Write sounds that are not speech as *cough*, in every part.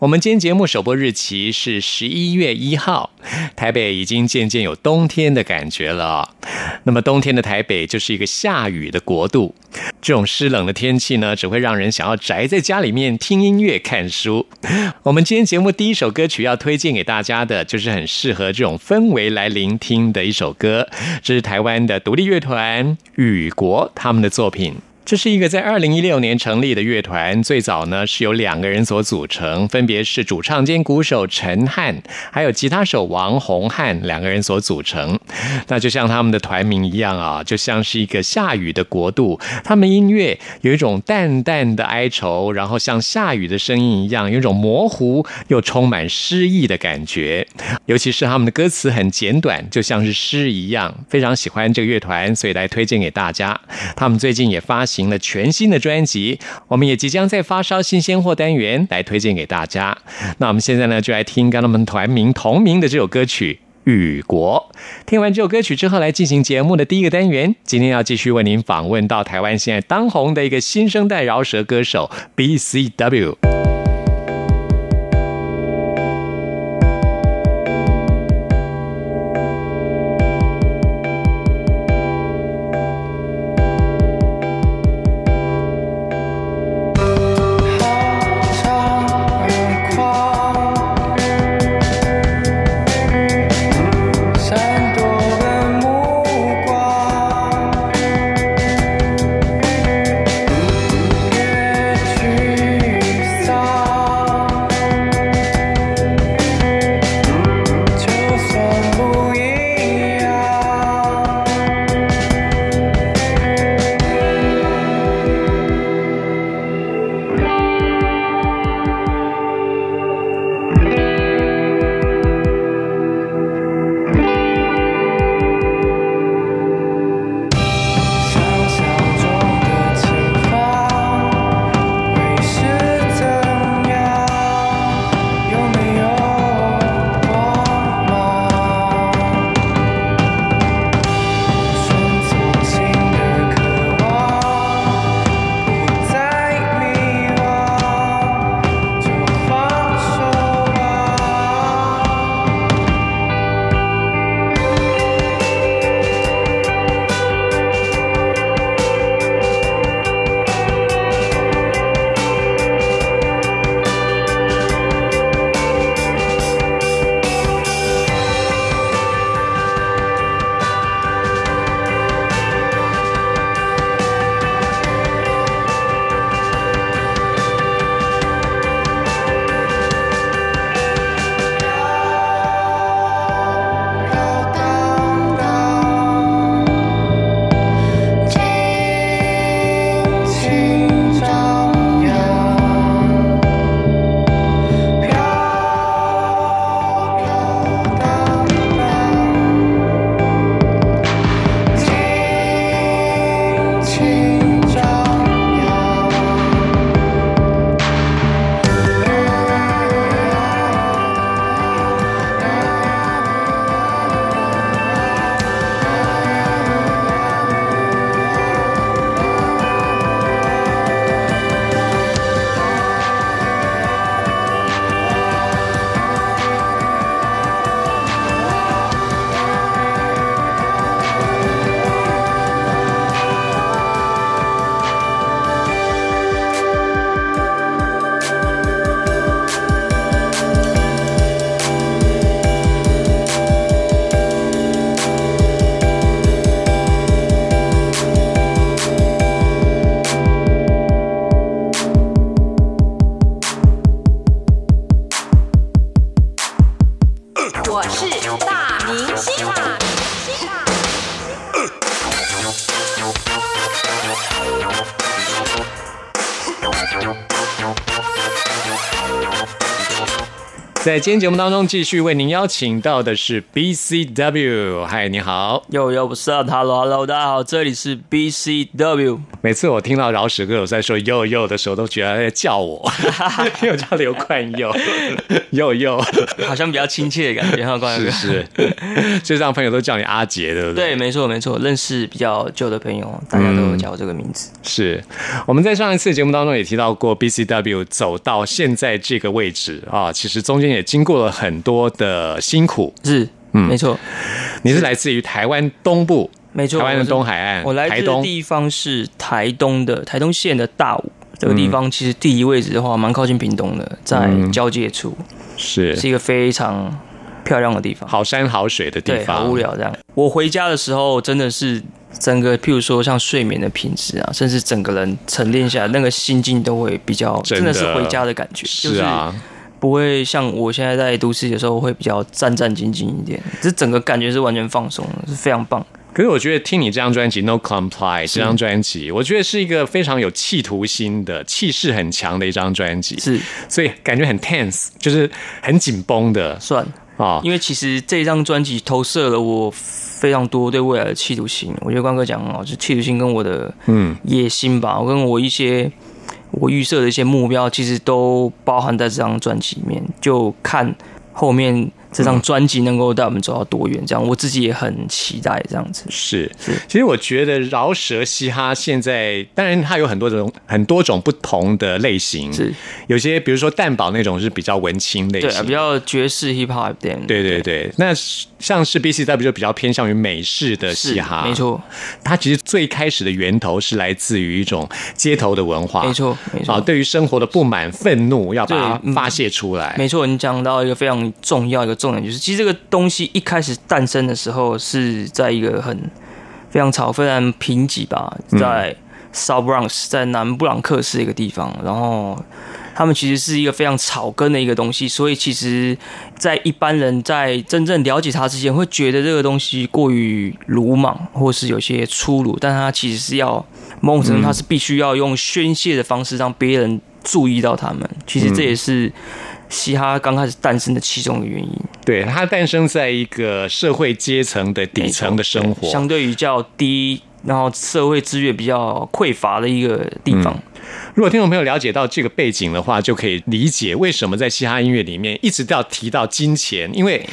我们今天节目首播日期是十一月一号，台北已经渐渐有冬天的感觉了。那么冬天的台北就是一个下雨的国度，这种湿冷的天气呢，只会让人想要宅在家里面听音乐、看书。我们今天节目第一首歌曲要推荐给大家的，就是很适合这种氛围来聆听的一首歌，这是台湾的独立乐团雨国他们的作品。这是一个在二零一六年成立的乐团，最早呢是由两个人所组成，分别是主唱兼鼓手陈汉，还有吉他手王洪汉两个人所组成。那就像他们的团名一样啊，就像是一个下雨的国度。他们音乐有一种淡淡的哀愁，然后像下雨的声音一样，有一种模糊又充满诗意的感觉。尤其是他们的歌词很简短，就像是诗一样。非常喜欢这个乐团，所以来推荐给大家。他们最近也发行行了全新的专辑，我们也即将在发烧新鲜货单元来推荐给大家。那我们现在呢，就来听跟他们团名同名的这首歌曲《雨国》。听完这首歌曲之后，来进行节目的第一个单元。今天要继续为您访问到台湾现在当红的一个新生代饶舌歌手 BCW。在今天节目当中，继续为您邀请到的是 BCW。嗨，你好。又又不是啊，Hello Hello，大家好，这里是 BCW。每次我听到饶舌歌手在说“呦呦”的时候，都觉得在叫我，*laughs* 因为我叫刘冠佑，*laughs* 呦呦，好像比较亲切的感觉。哈，冠是是，就让朋友都叫你阿杰，对不对？对，没错没错，认识比较旧的朋友，大家都有叫我这个名字。是，我们在上一次节目当中也提到过，BCW 走到现在这个位置啊，其实中间也经过了很多的辛苦。是，嗯，没错。你是来自于台湾东部，没错，台湾的东海岸。我来自的地方是台东的台东县的大武这个地方，其实地理位置的话，蛮靠近屏东的，在交界处，是是一个非常漂亮的地方，好山好水的地方。好无聊这样。我回家的时候，真的是整个，譬如说像睡眠的品质啊，甚至整个人沉淀下来，那个心境都会比较，真的是回家的感觉。是啊。不会像我现在在都市的时候会比较战战兢兢一点，这整个感觉是完全放松，是非常棒。可是我觉得听你这张专辑《No Comply》这张专辑，我觉得是一个非常有企图心的、气势很强的一张专辑，是，所以感觉很 tense，就是很紧绷的。算啊，因为其实这张专辑投射了我非常多对未来的企图心。我觉得关哥讲哦，就企图心跟我的嗯野心吧，我跟我一些。我预设的一些目标，其实都包含在这张专辑里面，就看后面。这张专辑能够带我们走到多远？这样我自己也很期待。这样子是是，其实我觉得饶舌嘻哈现在，当然它有很多种很多种不同的类型。是有些比如说蛋堡那种是比较文青类型，对比较爵士 hip hop 点。对对对，那像是 B C W 就比较偏向于美式的嘻哈。没错，它其实最开始的源头是来自于一种街头的文化。没错没错，啊，对于生活的不满愤怒要把它发泄出来。没错，你讲到一个非常重要一个。重点就是，其实这个东西一开始诞生的时候是在一个很非常吵、非常贫瘠吧，在 South Bronx，在南布朗克斯一个地方。然后他们其实是一个非常草根的一个东西，所以其实，在一般人在真正了解他之前，会觉得这个东西过于鲁莽，或是有些粗鲁。但他其实是要某种程度，他是必须要用宣泄的方式让别人注意到他们。其实这也是。嘻哈刚开始诞生的其中一个原因，对它诞生在一个社会阶层的底层的生活，相对于较低，然后社会资源比较匮乏的一个地方。如果听众朋友了解到这个背景的话，就可以理解为什么在嘻哈音乐里面一直都要提到金钱，因为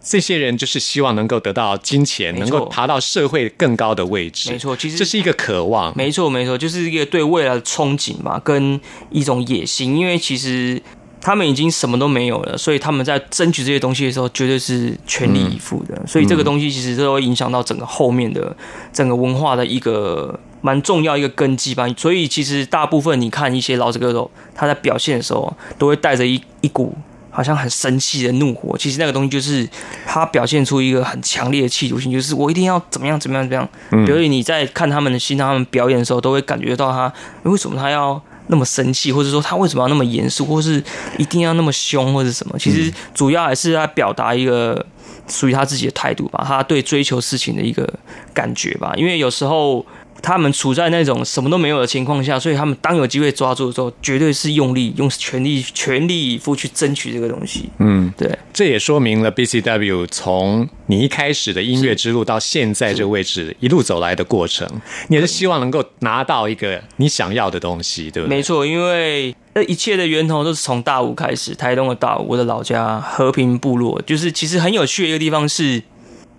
这些人就是希望能够得到金钱，能够爬到社会更高的位置。没错，其实这是一个渴望。没错，没错，就是一个对未来的憧憬嘛，跟一种野心。因为其实。他们已经什么都没有了，所以他们在争取这些东西的时候，绝对是全力以赴的。所以这个东西其实都会影响到整个后面的整个文化的一个蛮重要一个根基吧。所以其实大部分你看一些老子歌手，他在表现的时候，都会带着一一股好像很生气的怒火。其实那个东西就是他表现出一个很强烈的企图心，就是我一定要怎么样怎么样怎么样。比如你在看他们的心，他们表演的时候，都会感觉到他为什么他要。那么生气，或者说他为什么要那么严肃，或是一定要那么凶，或者什么？其实主要还是在表达一个属于他自己的态度吧，他对追求事情的一个感觉吧。因为有时候。他们处在那种什么都没有的情况下，所以他们当有机会抓住的时候，绝对是用力、用全力、全力以赴去争取这个东西。嗯，对，这也说明了 BCW 从你一开始的音乐之路到现在这个位置一路走来的过程，你也是希望能够拿到一个你想要的东西，对不对？没错，因为这一切的源头都是从大武开始，台东的大武，我的老家和平部落，就是其实很有趣的一个地方是。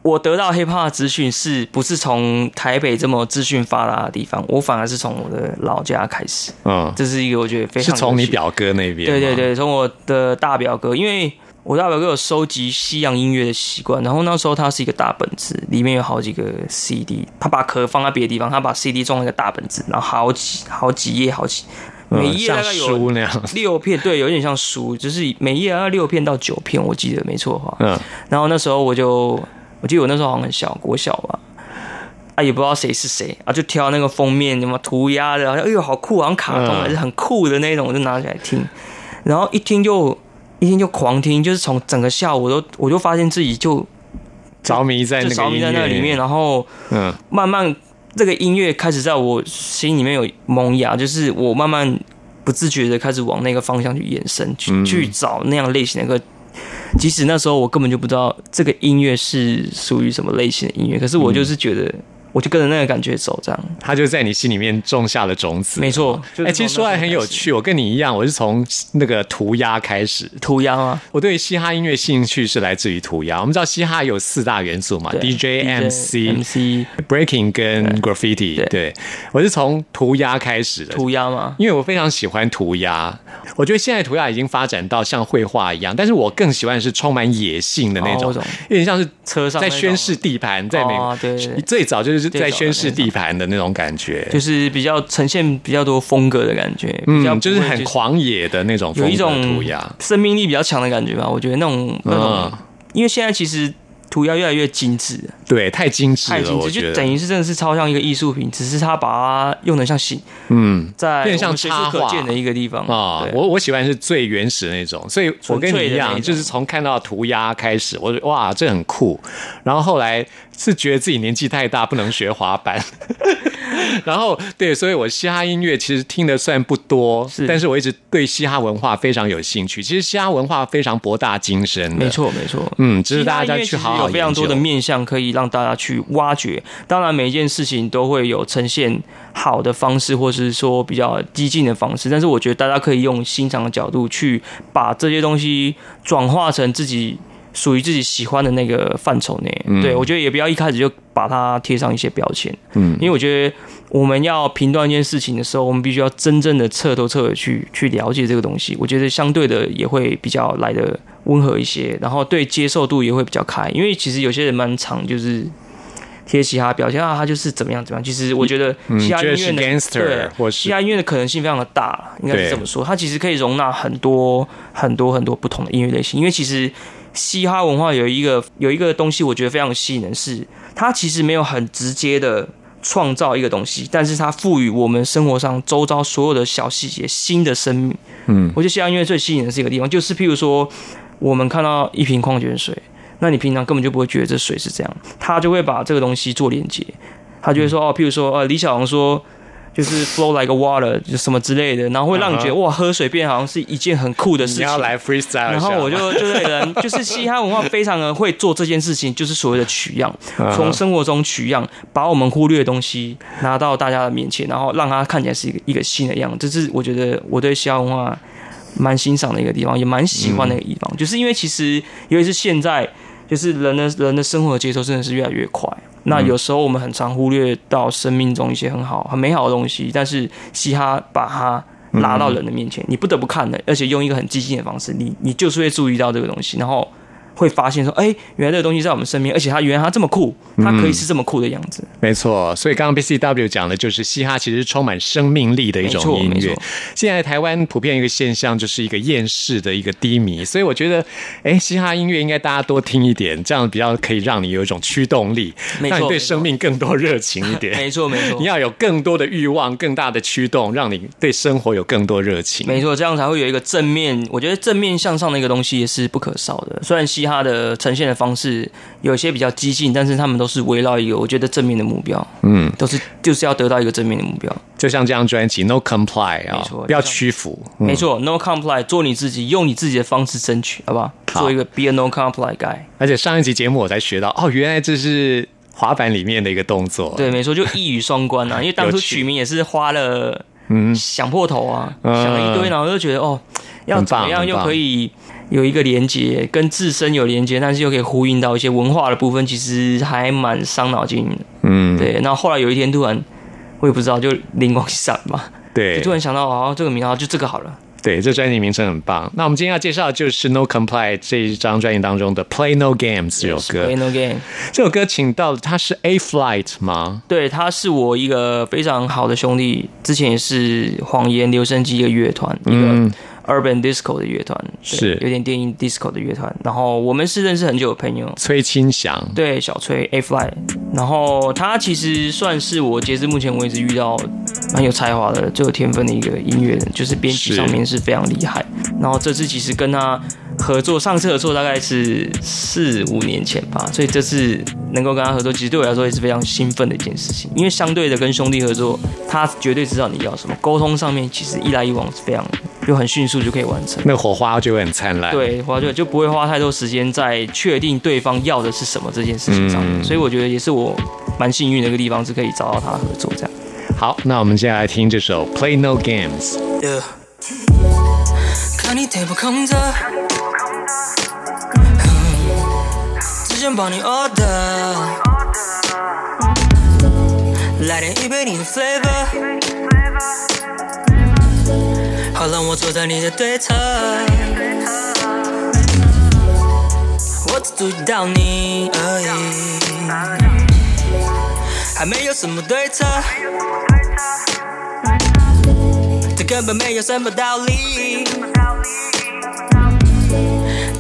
我得到 hip hop 资讯是不是从台北这么资讯发达的地方？我反而是从我的老家开始。嗯，这是一个我觉得非常是从你表哥那边。对对对，从我的大表哥，因为我大表哥有收集西洋音乐的习惯，然后那时候他是一个大本子，里面有好几个 CD，他把壳放在别的地方，他把 CD 装在一个大本子，然后好几好几页，好几每页大概有六片，对，有点像书，就是每页要六片到九片，我记得没错的话。嗯，然后那时候我就。我记得我那时候好像很小，国小吧，啊，也不知道谁是谁啊，就挑那个封面什么涂鸦的，好像哎呦好酷，好像卡通还是很酷的那种，我就拿起来听，然后一听就一听就狂听，就是从整个下午都我就发现自己就着迷在着迷在那里面，然后嗯，慢慢这个音乐开始在我心里面有萌芽，就是我慢慢不自觉的开始往那个方向去延伸，去去找那样类型的一个即使那时候我根本就不知道这个音乐是属于什么类型的音乐，可是我就是觉得。我就跟着那个感觉走，这样，他就在你心里面种下了种子。没错，哎，其实说来很有趣，我跟你一样，我是从那个涂鸦开始。涂鸦啊！我对嘻哈音乐兴趣是来自于涂鸦。我们知道嘻哈有四大元素嘛，DJ、MC、MC、Breaking 跟 Graffiti。对，我是从涂鸦开始的。涂鸦吗？因为我非常喜欢涂鸦。我觉得现在涂鸦已经发展到像绘画一样，但是我更喜欢是充满野性的那种，有点像是车上在宣示地盘，在美国对最早就是。在宣示地盘的那种感觉，就是比较呈现比较多风格的感觉，嗯，就是很狂野的那种，有一种涂鸦，生命力比较强的感觉吧。我觉得那种那种，因为现在其实。涂鸦越来越精致，对，太精致了，太精致，就等于是真的是超像一个艺术品，只是他把它用的像形，嗯，在变像插画。的一个地方。啊。我我喜欢是最原始的那种，所以我跟你一样，就是从看到涂鸦开始，我哇，这很酷。然后后来是觉得自己年纪太大，不能学滑板。*laughs* 然后对，所以我嘻哈音乐其实听的算不多，是，但是我一直对嘻哈文化非常有兴趣。其实嘻哈文化非常博大精深，没错没错，嗯，只是大家去好好有非常多的面向可以让大家去挖掘。当然，每一件事情都会有呈现好的方式，或是说比较激进的方式。但是我觉得大家可以用欣赏的角度去把这些东西转化成自己。属于自己喜欢的那个范畴内，对我觉得也不要一开始就把它贴上一些标签，嗯，因为我觉得我们要评断一件事情的时候，我们必须要真正的彻头彻尾去去了解这个东西。我觉得相对的也会比较来的温和一些，然后对接受度也会比较开。因为其实有些人蛮常就是贴嘻哈标签啊，他就是怎么样怎么样。其实我觉得嘻哈音乐的对，嘻哈音乐的可能性非常的大，应该是这么说。它其实可以容纳很多很多很多不同的音乐类型，因为其实。嘻哈文化有一个有一个东西，我觉得非常吸引人，是它其实没有很直接的创造一个东西，但是它赋予我们生活上周遭所有的小细节新的生命。嗯，我觉得嘻哈音乐最吸引人是一个地方，就是譬如说，我们看到一瓶矿泉水，那你平常根本就不会觉得这水是这样，他就会把这个东西做连接，他就会说哦，譬如说呃，李小龙说。就是 flow like a water，就什么之类的，然后会让你觉得哇，喝水变好像是一件很酷的事情。你要来 freestyle，然后我就就这个人，就是嘻哈文化非常的会做这件事情，就是所谓的取样，从生活中取样，把我们忽略的东西拿到大家的面前，然后让它看起来是一个一个新的样子。这是我觉得我对嘻哈文化蛮欣赏的一个地方，也蛮喜欢的一个地方，就是因为其实尤其是现在，就是人的人的生活节奏真的是越来越快。那有时候我们很常忽略到生命中一些很好、很美好的东西，但是嘻哈把它拉到人的面前，你不得不看的，而且用一个很激进的方式，你你就是会注意到这个东西，然后。会发现说，哎，原来这个东西在我们身边，而且它原来它这么酷，它可以是这么酷的样子。没错，所以刚刚 B C W 讲的就是嘻哈其实充满生命力的一种音乐。现在台湾普遍一个现象就是一个厌世的一个低迷，所以我觉得，哎，嘻哈音乐应该大家多听一点，这样比较可以让你有一种驱动力，让你对生命更多热情一点。没错没错，你要有更多的欲望，更大的驱动，让你对生活有更多热情。没错，这样才会有一个正面。我觉得正面向上的一个东西也是不可少的。虽然嘻哈的呈现的方式有些比较激进，但是他们都是围绕一个我觉得正面的目标，嗯，都是就是要得到一个正面的目标。就像这张专辑《No Comply》啊，不要屈服，没错，《No Comply》做你自己，用你自己的方式争取，好不好？做一个 Be a No Comply Guy。而且上一集节目我才学到，哦，原来这是滑板里面的一个动作。对，没错，就一语双关啊。*laughs* 因为当初取名也是花了，嗯，想破头啊，想了一堆，然后就觉得哦，要怎么样又可以。有一个连接，跟自身有连接，但是又可以呼应到一些文化的部分，其实还蛮伤脑筋的。嗯，对。那后后来有一天突然，我也不知道，就灵光一闪嘛，对，突然想到，哦，这个名号就这个好了。对，这专辑名称很棒。那我们今天要介绍的就是《No Comply》这一张专辑当中的《Play No Games》这首歌。Play No Game 这首歌请到他是 A Flight 吗？对，他是我一个非常好的兄弟，之前也是谎言留声机一个乐团一个。Urban Disco 的乐团是。有点电音 Disco 的乐团，然后我们是认识很久的朋友。崔清祥。对小崔 A Fly，然后他其实算是我截至目前为止遇到蛮有才华的、最有天分的一个音乐人，就是编曲上面是非常厉害。然后这次其实跟他合作，上次合作大概是四五年前吧，所以这次能够跟他合作，其实对我来说也是非常兴奋的一件事情。因为相对的跟兄弟合作，他绝对知道你要什么，沟通上面其实一来一往是非常。就很迅速就可以完成。那火花就会很灿烂。，对，花就就不会花太多时间在确定对方要的是什么这件事情上面，嗯所以我觉得也是我蛮幸运的一个地方，是可以找到他合作这样。好，那我们接下来听这首《Play No Games》。Yeah. 看你 table 空着，之前帮你 order，来点一杯你的 flavor，好让我坐在你的对侧，我只注意到你而已，还没有什么对策。这根本没有什么道理。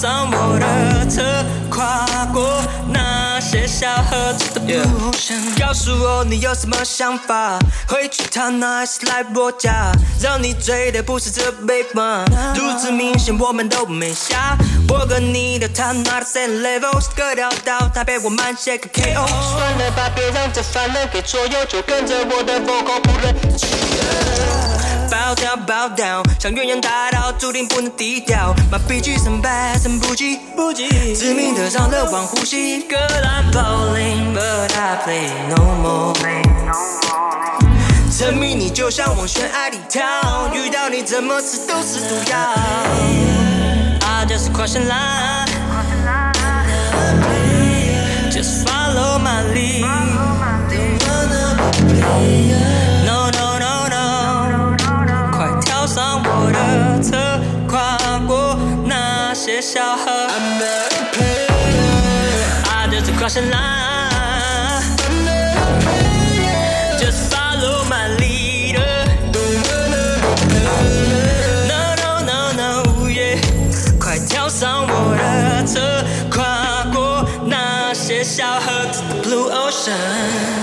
上我的车，跨过那些小河。告诉我你有什么想法，回去趟那还是来我家？让你醉的不是这杯吗？如此明显我们都没瞎。我跟你的他妈的 same level，隔条道台北我慢些个 KO。算了吧，别让这烦人给左右，就跟着我的 vocal 不认真。爆掉爆掉，像远洋大岛，注定不能低调。马必须胜败，胜不及，不及。致命的伤了忘呼吸。Girl I'm falling, but I play no more. 沉迷你就像往悬崖里跳，遇到你怎么吃都是毒药。I just question line, just follow my lead. 小河。I just crossing line, just follow my leader. No no no no yeah，快跳上我的车，跨过那些小河，to the，Blue Ocean。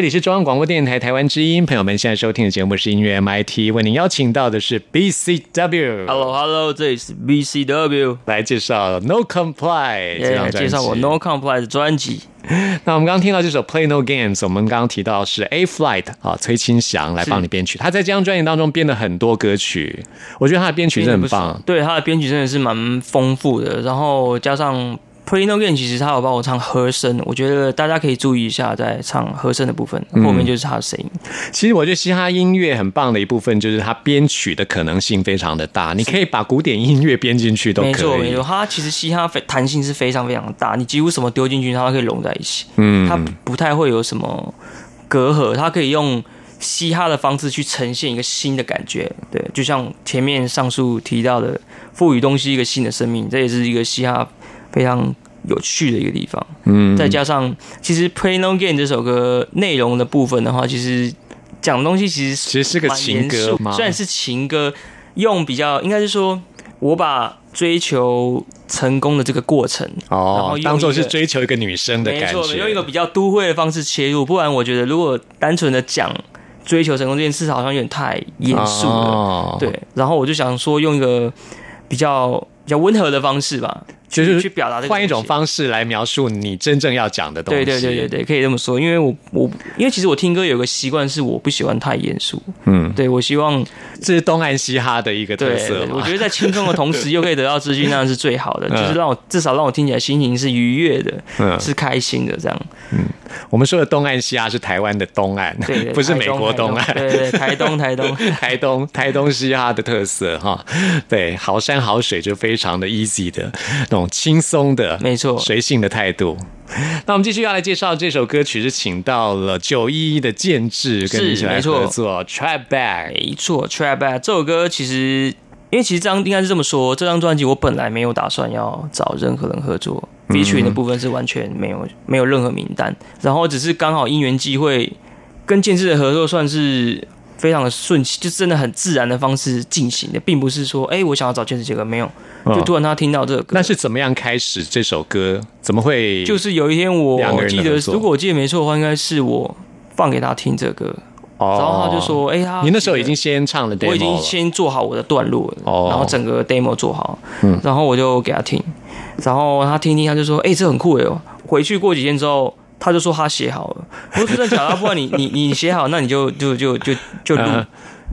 这里是中央广播电台台湾之音，朋友们现在收听的节目是音乐 MIT，为您邀请到的是 BCW。Hello Hello，这里是 BCW，来介绍 No Comply 这张专辑。介绍我 No Comply 的专辑。*laughs* 那我们刚刚听到这首 Play No Games，我们刚刚提到是 A Flight 啊，崔清祥来帮你编曲。他在这张专辑当中编了很多歌曲，我觉得他的编曲真的很棒。对，他的编曲真的是蛮丰富的，然后加上 Play No Game，其实他有帮我唱和声，我觉得大家可以注意一下，在唱和声的部分，后面就是他的声音。其实我觉得嘻哈音乐很棒的一部分就是它编曲的可能性非常的大，你可以把古典音乐编进去都可以。没错没错，它其实嘻哈非弹性是非常非常大，你几乎什么丢进去，它都可以融在一起。嗯它不太会有什么隔阂，它可以用嘻哈的方式去呈现一个新的感觉。对，就像前面上述提到的，赋予东西一个新的生命，这也是一个嘻哈非常有趣的一个地方。嗯，再加上，其实《Play No Game》这首歌内容的部分的话，其实讲的东西其实其实是个情歌嘛？虽然是情歌，用比较应该是说，我把追求成功的这个过程，然后哦，当做是追求一个女生的感没错，用一个。比较都会的方式切入，不然我觉得如果单纯的讲追求成功这件事，好像有点太严肃了。哦，对，然后我就想说，用一个比较比较温和的方式吧，就是去表达这个换一种方式来描述你真正要讲的东西。对对对对对，可以这么说。因为我我因为其实我听歌有个习惯是我不喜欢太严肃，嗯，对我希望这是东岸嘻哈的一个特对色，嘛。我觉得在轻松的同时又可以得到资讯，*laughs* 那样是最好的，就是让我至少让我听起来心情是愉悦的，嗯是开心的这样。嗯我们说的东岸嘻哈是台湾的东岸，对对，*laughs* 不是美国东岸。台对对，台东台东。台东 *laughs* 台东嘻哈的特色哈，对，好山好水就非常的 easy 的那种轻松的，没错随性的态度。*laughs* 那我们继续要来介绍这首歌曲，是请到了九一一的建制跟你一起来合作，Trap Back。没错，Trap Back 这首歌其实，因为其实这张应该是这么说，这张专辑我本来没有打算要找任何人合作，featuring 的部分是完全没有没有任何名单，然后只是刚好因缘际会跟建制的合作算是。非常的顺其，就真的很自然的方式进行的，并不是说，哎、我想要找建制这个没有，就嗯突然他听到这个歌，那是怎么样开始这首歌？怎么会就是有一天我记得，如果我记得没错的话，应该是我放给他听这个。歌，哦。然后他就说，哎、他你那时候已经先唱了 demo 我已经先做好我的段落了，哦。然后整个 demo 做好，嗯。然后我就给他听，然后他听听，他就说：“哎、这很酷哎！”回去过几天之后，他就说他写好了。我说：“真的假的？不然你 *laughs* 你你写好，那你就就就就就录嗯，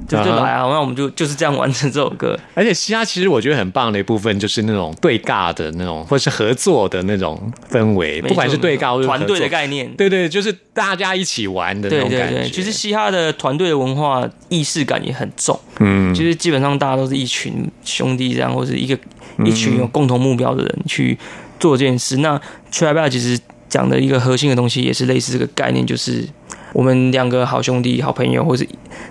就就来啊！那我们就就是这样完成这首歌。而且嘻哈其实我觉得很棒的一部分就是那种对尬的那种，或是合作的那种氛围，不管是对尬或是团队的概念。”对对，就是大家一起玩的那对种感觉。对对，其实嘻哈的团队的文化意识感也很重，嗯，就是基本上大家都是一群兄弟这样，或是一个嗯一群有共同目标的人去做这件事。那 Trap Back 其实讲的一个核心的东西也是类似这个概念，就是我们两个好兄弟、好朋友，或者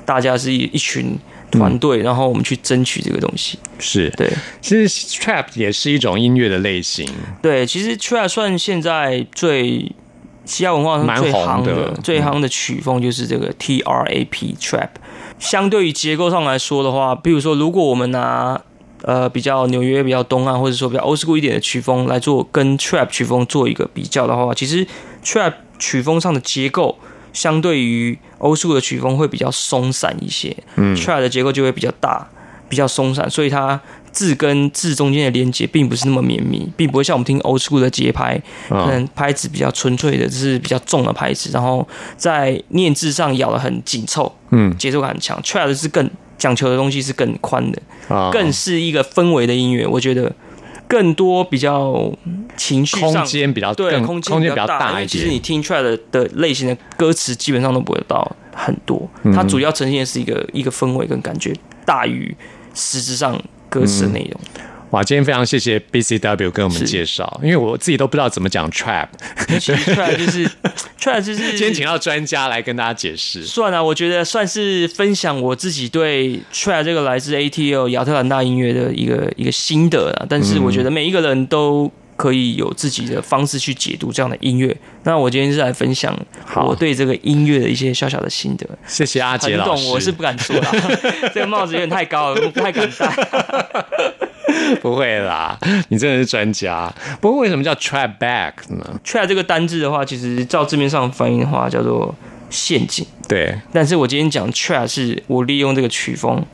大家是一一群团队，然后我们去争取这个东西。是，对其实 trap 也是一种音乐的类型，对，其实 Trap 算现在最。嘻哈文化上最夯的、最夯的曲风就是这个 T R A P Trap。相对于结构上来说的话，比如说，如果我们拿呃比较纽约比较东岸，或者说比较 old school 一点的曲风来做跟 trap 曲风做一个比较的话，其实 trap 曲风上的结构相对于 old school 的曲风会比较松散一些，嗯，trap 的结构就会比较大，比较松散，所以它字跟字中间的连接并不是那么绵密，并不会像我们听 old school 的节拍，可嗯，能拍子比较纯粹的，就是比较重的拍子，然后在念字上咬得很紧凑，嗯。节奏感很强。trap 是更讲求的东西是更宽的，啊更是一个氛围的音乐。我觉得更多比较情绪上空间比较对空间比比较大，一点。为其实你听 trap 的的类型的歌词基本上都不会到很多，嗯它主要呈现的是一个一个氛围跟感觉大于实质上歌词的内容。哇，今天非常谢谢 BCW 跟我们介绍，因为我自己都不知道怎么讲 trap，其实 trap 就是 *laughs* trap 就是今天请到专家来跟大家解释。算啊，我觉得算是分享我自己对 trap 这个来自 ATL 亚特兰大音乐的一个一个心得啦。但是我觉得每一个人都可以有自己的方式去解读这样的音乐。那我今天是来分享我对这个音乐的一些小小的心得。谢谢阿杰很老师，懂，我是不敢说啦，*laughs* 这个帽子有点太高了，我不太敢戴。*laughs* 不会啦，你真的是专家。不过为什么叫 trap back 呢？trap 这个单字的话，其实照字面上翻译的话叫做陷阱。对，但是我今天讲 trap 是我利用这个曲风，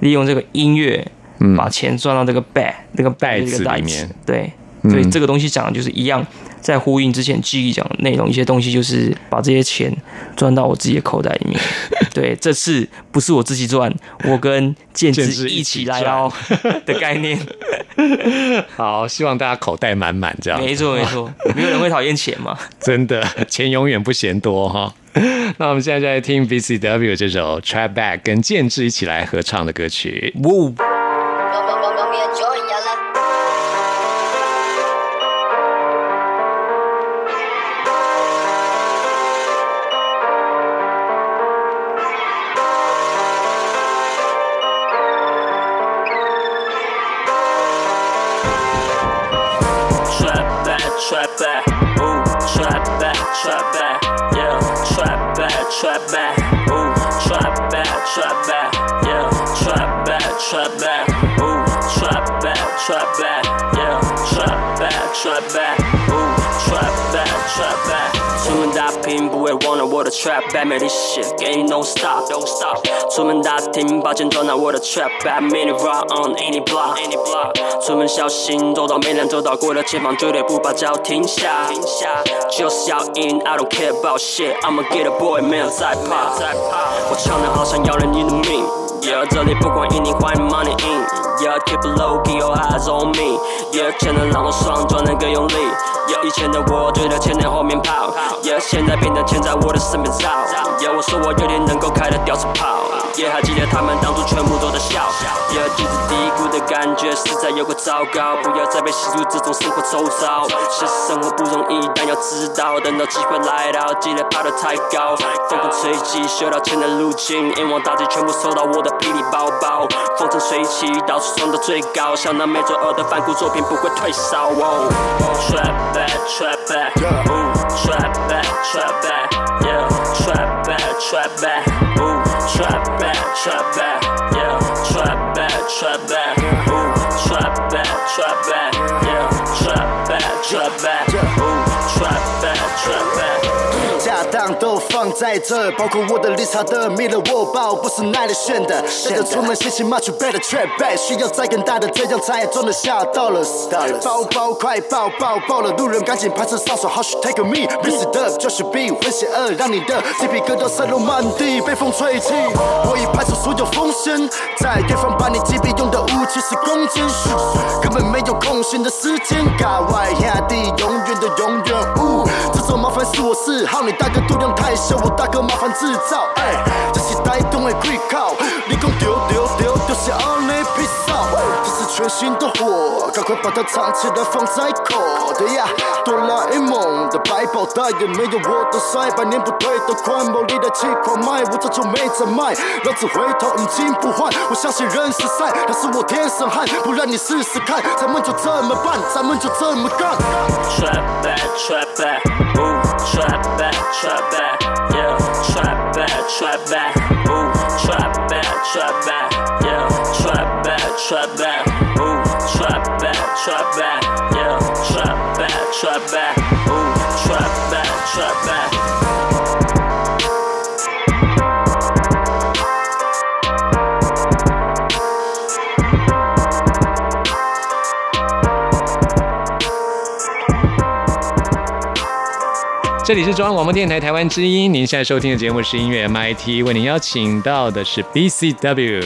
利用这个音乐，嗯把钱赚到这个 bag 这个子这个袋里面，对，嗯所以这个东西讲的就是一样，在呼应之前记忆讲的内容，一些东西就是把这些钱赚到我自己的口袋里面。*laughs* 对，这次不是我自己赚，我跟建建制一起起来哦 *laughs* 的概念。*laughs* 好，希望大家口袋满满这样。没错没错，没有人会讨厌钱嘛。真的，钱永远不嫌多哈。那我们现在就来听 BCW 这首 Trap Back 跟建制一起来合唱的歌曲。哇，Trap back ooh, trap back, trap back, yeah, trap back, trap back, ooh, trap back, trap back, yeah, trap back, trap back, ooh, trap back, trap back, yeah, trap back, trap back, ooh, trap back, trap back. 出门打拼不会忘了我的 trap back，美丽 shit 给你 no stop no stop。出门打听，把钱装到我的 trap back，mini rock on any block any block。出门小心，走到没人走到过的前方，绝对不把脚停下。停下，就是要赢，I don't care about shit，I'ma get a boy，没有在怕。我唱的好像要了你的命。Yeah，这里不管赢你欢迎 money in。Yeah，keep it low，keep your eyes on me。Yeah，钱能让我爽，赚能更用力。以前的我追着钱在后面跑。现在变得钱在我的身边绕。我说我有点能够开的吊车跑，也还记得他们当初全部都在笑。Yeah，几次低谷的感觉实在有个糟糕，不要再被吸入这种生活周遭。现实生活不容易，但要知道，等到机会来到，记得爬得太高。风风吹起，修到钱的路径，眼望大地全部收到我的霹雳包包。风筝吹起，到处冲到最高，像那没作恶的反骨作品不会退烧。哦 Trap back, trap back, ooh, trap back, trap back, yeah, trap back, trap back, ooh, trap back, trap back, yeah, trap back, trap back, 在这，包括我的理查德、米勒沃包，不是耐了炫的。带着出门写起 much better trap back，需要再更大的，这样才装得下 dollars。包包快爆爆爆了，路人赶紧拍摄上手，How she take me？mix it up 就是 B，很邪恶，让你的鸡皮疙瘩散落满地，被风吹起。我已排除所有风险，在远方把你击毙用的武器是弓箭，根本没有空闲的时间。God 外兄弟，永远的永远。呜，这种麻烦是我嗜好，你大哥度量太小，我大哥麻烦制造。哎，这是带动的 quick call，你讲丢丢丢丢是 on the piece out，这是全新的货，赶快把它藏起来放在口袋呀。哆啦 A 梦的百宝袋也没有我的帅，百年不退的宽，某力的气狂卖，我早就没在卖。老子回头已经不换，我相信人是善，但是我天生悍，不然你试试看，咱们就这么办，咱们就这么干。Trap back, trap back, ooh, trap back, trap back, yeah, trap back, trap back, ooh, trap back, trap back, yeah, trap back, trap back, ooh, trap back, trap back, yeah, trap back, trap back, ooh, trap back, trap back. 这里是中央广播电台台湾之音，您现在收听的节目是音乐 MIT，为您邀请到的是 BCW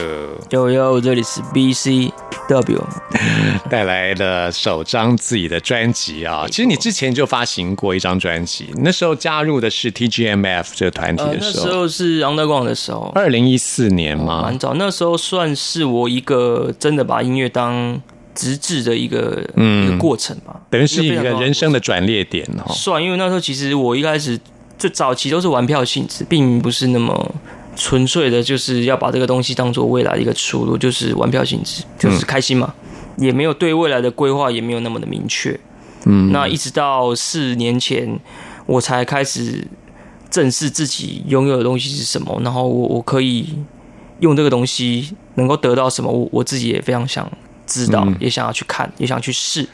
呦呦，这里是 BCW，*laughs* 带来的首张自己的专辑啊。其实你之前就发行过一张专辑，那时候加入的是 TGMF 这个团体的时候，那时候是 Underground 的时候，二零一四年嘛蛮，早。那时候算是我一个真的把音乐当职志的一个、嗯。一个过程吧，等于是一个人生的转捩点哦。算，因为那时候其实我一开始最早期都是玩票性质，并不是那么纯粹的，就是要把这个东西当做未来的一个出路，就是玩票性质，就是开心嘛，也没有对未来的规划也没有那么的明确。嗯，那一直到四年前，我才开始正视自己拥有的东西是什么，然后我我可以用这个东西能够得到什么，我我自己也非常想知道，嗯也想要去看，也想去试。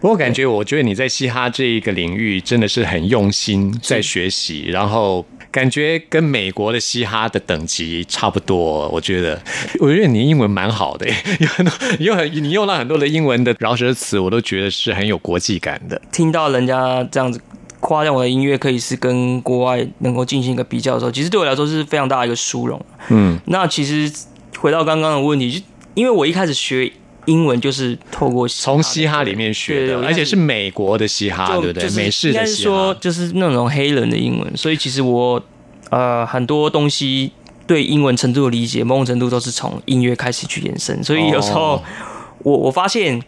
不过感觉，我觉得你在嘻哈这一个领域真的是很用心在学习，然后感觉跟美国的嘻哈的等级差不多。我觉得，我觉得你英文蛮好的，*laughs* 有很多你用很你用了很多的英文的饶舌词，我都觉得是很有国际感的。听到人家这样子夸奖我的音乐，可以是跟国外能够进行一个比较的时候，其实对我来说是非常大的一个殊荣。嗯，那其实回到刚刚的问题，就因为我一开始学英文就是透过从嘻哈里面学的，而且是美国的嘻哈，对不对？就是美式的嘻哈。说就是那种黑人的英文，所以其实我呃很多东西对英文程度的理解，某种程度都是从音乐开始去延伸，所以有时候、哦我我发现。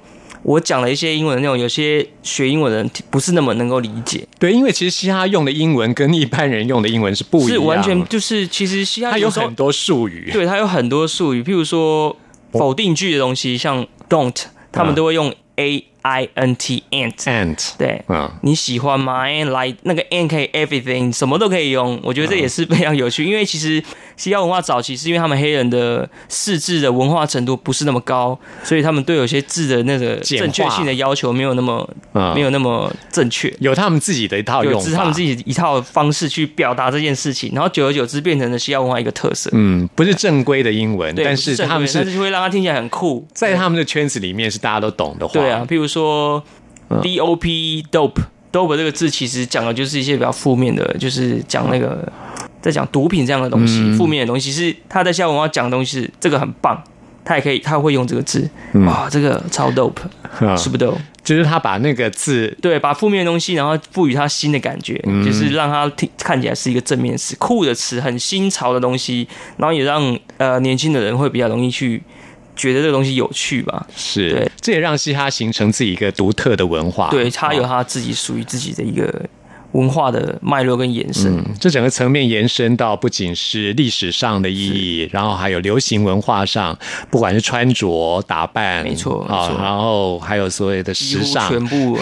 我讲了一些英文的内容，有些学英文的人不是那么能够理解，对，因为其实嘻哈用的英文跟一般人用的英文是不一样，是完全就是其实嘻哈它有很多术语。对，它有很多术语，譬如说否定句的东西，像 don't，他们都会用 a I N T ant。ant，对，嗯你喜欢吗？and like 那个 and 可以 everything，什么都可以用。我觉得这也是非常有趣，*laughs* 因为其实西方文化早期是因为他们黑人的识字的文化程度不是那么高，所以他们对有些字的那个正确性的要求没有那么、嗯没有那么正确。有他们自己的一套有他们自己一套方式去表达这件事情，然后久而久之变成了西方文化一个特色。嗯，不是正规的英文，但是他们是是会让它听起来很酷。在他们的圈子里面是大家都懂的话，对啊，譬如说嗯 D O P dope dope 这个字，其实讲的就是一些比较负面的，就是讲那个在讲毒品这样的东西，嗯负、面的东西。是他在下文化讲的东西是这个很棒，他也可以他会用这个字，哇，这个超 dope，嗯是不 dope？就是他把那个字对，把负面的东西，然后赋予他新的感觉，嗯就是让他听看起来是一个正面词、酷的词、很新潮的东西，然后也让呃年轻的人会比较容易去觉得这个东西有趣吧。是对，这也让嘻哈形成自己一个独特的文化，对，它有哦。它自己属于自己的一个文化的脉络跟延伸。嗯，这整个层面延伸到不仅是历史上的意义，然后还有流行文化上，不管是穿着打扮，没错啊然后还有所谓的时尚，全部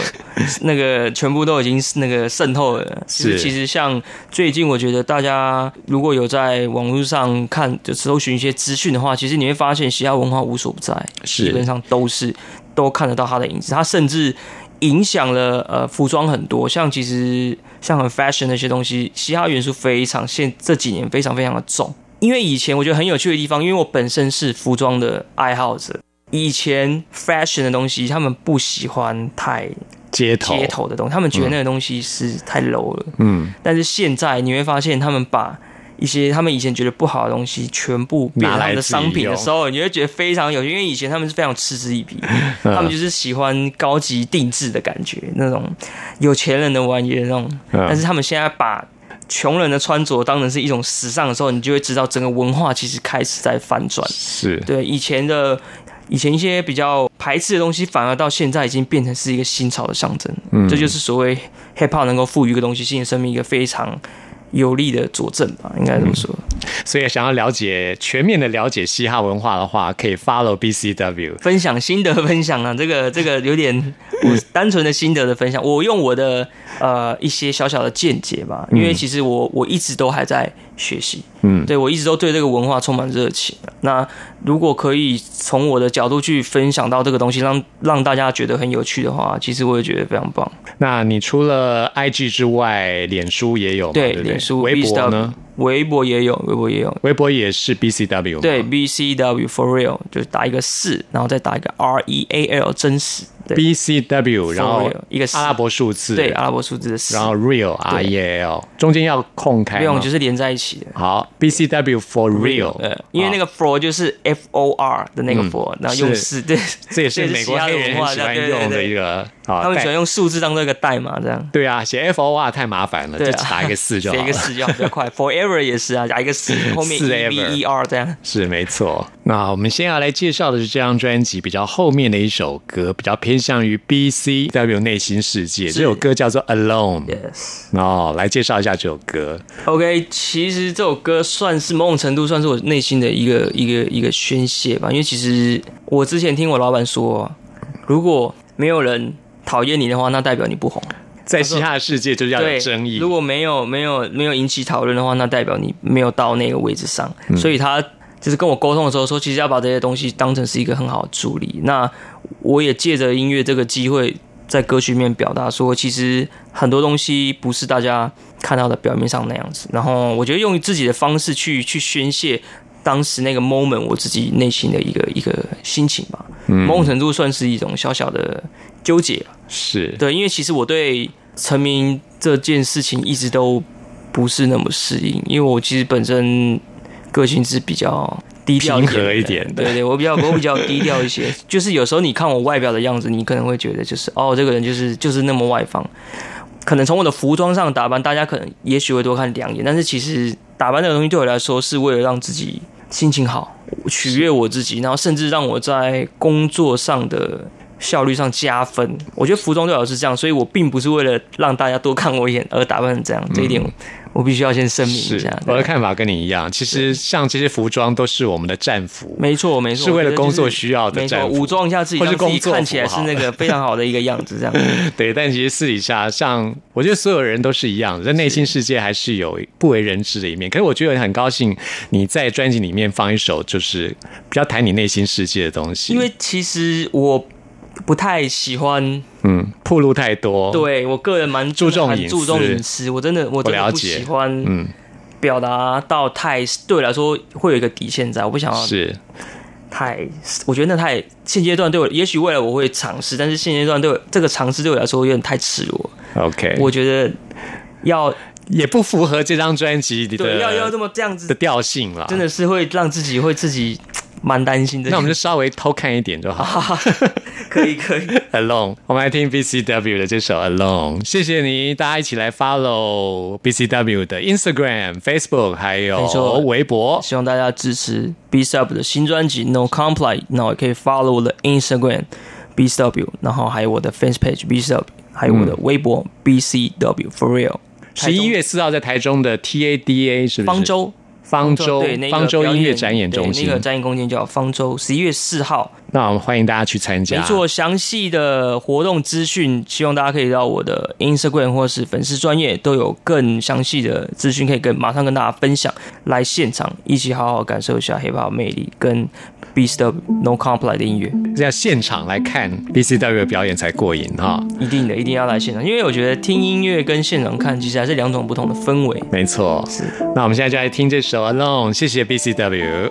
那个全部都已经那个渗透了。是其实像最近，我觉得大家如果有在网络上看就搜寻一些资讯的话，其实你会发现嘻哈文化无所不在，是基本上都是都看得到它的影子。它甚至影响了呃服装很多，像其实像很 fashion 那些东西，嘻哈元素非常现这几年非常非常的重。因为以前我觉得很有趣的地方，因为我本身是服装的爱好者，以前 fashion 的东西他们不喜欢太街头，街头的东西，他们觉得那个东西是太 low 了。嗯，但是现在你会发现，他们把一些他们以前觉得不好的东西，全部变成他们的商品的时候，你会觉得非常有趣。因为以前他们是非常嗤之以鼻，他们就是喜欢高级定制的感觉，那种有钱人的玩意的那种。嗯但是他们现在把穷人的穿着当成是一种时尚的时候，你就会知道整个文化其实开始在翻转。是，对以前的以前一些比较排斥的东西，反而到现在已经变成是一个新潮的象征。嗯这就是所谓 hip hop 能够赋予一个东西新的生命一个非常有力的佐证吧，应该这么说。所以想要了解全面的了解嘻哈文化的话，可以 follow BCW。分享心得分享啊，*laughs* 这个这个有点我单纯的心得的分享，我用我的呃一些小小的见解吧，因为其实我我一直都还在学习，嗯对我一直都对这个文化充满热情。那如果可以从我的角度去分享到这个东西，让让大家觉得很有趣的话，其实我也觉得非常棒。那你除了 IG 之外，脸书也有？对，对不对脸书、微博呢？？微博也有，微博也有。微博也是 BCW 对，B C W for real，就是打一个四，然后再打一个 R E A L，真实。对。BCW，然后一个阿拉伯数字，对，阿拉伯数字的四，然后 Real R E A L，中间要空开，不用，就是连在一起的。好 BCW for Real，呃，因为那个 for 就是 F O R 的那个 for，、然后用四，对，这也是 *laughs* 美国黑人很喜欢用的一，个啊他们喜欢用数字当做一个代码，这样。对啊，写 F O R 太麻烦了，就打一个四就好写一个。四就好，比较快。*laughs* Forever 也是啊，加一个四，后面 E 四 E V E R 这样。是没错。那我们先要来介绍的是这张专辑比较后面的一首歌，比较偏向于 BCW 内心世界。这首歌叫做 Alone。Yes。哦，来介绍一下这首歌。OK，其实这首歌算是某种程度算是我内心的一个一个一个宣泄吧，因为其实我之前听我老板说，如果没有人讨厌你的话，那代表你不红。在嘻哈的世界就是要有，争议。如果没有没有没有引起讨论的话，那代表你没有到那个位置上。嗯所以他就是跟我沟通的时候说，其实要把这些东西当成是一个很好的助力。那我也借着音乐这个机会，在歌曲里面表达说，其实很多东西不是大家看到的表面上那样子。然后我觉得用自己的方式去去宣泄。当时那个 moment，我自己内心的一个一个心情吧，某种程度算是一种小小的纠结吧是对，因为其实我对成名这件事情一直都不是那么适应，因为我其实本身个性是比较低调平和一点的对对，我比较我比较低调一些。*laughs* 就是有时候你看我外表的样子，你可能会觉得就是哦，这个人就是就是那么外放。可能从我的服装上打扮，大家可能也许会多看两眼，但是其实打扮这个东西对我来说是为了让自己心情好，取悦我自己，然后甚至让我在工作上的效率上加分。我觉得服装最好是这样，所以我并不是为了让大家多看我一眼而打扮成这样，这一点我必须要先声明一下。我的看法跟你一样，其实像这些服装都是我们的战服，没错，没错，是为了工作需要的战服武装一下自己，或是让自己工作看起来是那个非常好的一个样子，这样。*laughs* 对，但其实私底下，像我觉得所有人都是一样的，在内心世界还是有不为人知的一面。可是我觉得很高兴你在专辑里面放一首就是比较谈你内心世界的东西，因为其实我不太喜欢，嗯，铺路太多，，对我个人蛮哦注重注重隐私，我真的我真的不喜欢嗯，表达到太对我来说会有一个底线在，我不想要是。太，我觉得那太现阶段对我，也许未来我会尝试，但是现阶段对我这个尝试对我来说有点太赤裸，OK，我觉得要也不符合这张专辑里对要要这么这样子的，调性了，真的是会让自己会自己蛮担心的。那我们就稍微偷看一点就好。可以可以，Alone，我们来听 BCW 的这首 Alone。谢谢你，大家一起来 follow BCW 的 Instagram、Facebook 还有微博。希望大家支持 BCW 的新专辑 No Comply，那也可以 follow 我的 Instagram BCW，然后还有我的 Fans Page BCW，还有我的微博 B C W For Real。十一月四号在台中的 TADA 是不是？方舟。方舟对，那个方舟音乐展演中心那。个展演空间叫方舟，十一月四号，那我们欢迎大家去参加。没错，详细的活动资讯，希望大家可以到我的 Instagram 或是粉丝专业都有更详细的资讯，可以跟马上跟大家分享。来现场一起好好感受一下 hip hop 魅力跟 Beast of No Comply 的音乐，这要现场来看 BCW 的表演才过瘾哈。一定的，一定要来现场，因为我觉得听音乐跟现场看其实还是两种不同的氛围。没错，是那我们现在就来听这首 Alone，谢谢 BCW。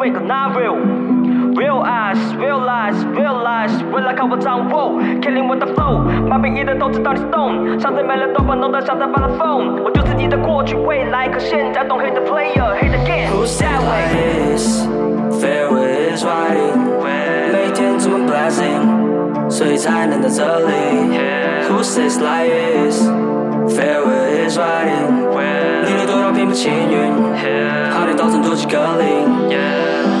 懂，real wake not real。Real eyes, real lies, real lies，未来靠我掌握，killing with the flow，把每一的都知道你是 stone，上次没了都不弄得像在发了疯，我就是你的过去未来，可现在懂 hate the player, hate again, who's that way？ is fairway is riding，每天这么 blessing，所以才能在这里。Who says life is Is riding？你的多少平步青云，好点到成做几个零。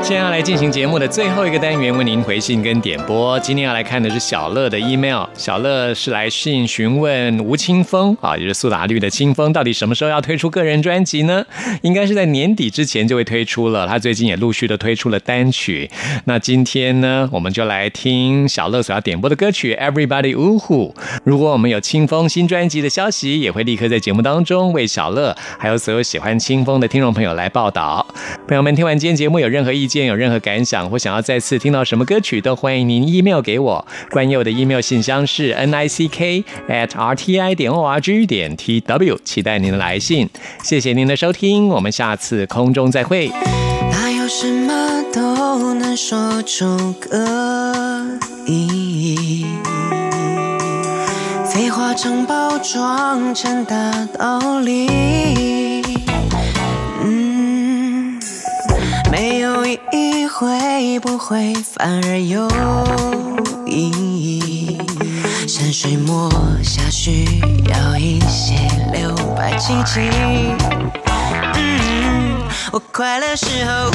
接下来进行节目的最后一个单元，为您回信跟点播。今天要来看的是小乐的 email，小乐是来信询问吴青峰啊，也是苏打绿的青峰，到底什么时候要推出个人专辑呢？应该是在年底之前就会推出了。他最近也陆续的推出了单曲。那今天呢，我们就来听小乐所要点播的歌曲《Everybody 呜呼》。如果我们有青峰新专辑的消息，也会立刻在节目当中为小乐还有所有喜欢青峰的听众朋友来报道。朋友们，听完今天节目有任何意见、有任何感想，或想要再次听到什么歌曲，都欢迎您 email 给我。关佑的 email 信箱是 n i c k at r t i 点 o r g 点 t w，期待您的来信。谢谢您的收听，我们下次空中再会。哪有什么都能说出个意义？废话常包装成大道理。回忆会不会反而有意义？山水墨下需要一些留白契机。嗯，我快乐时候，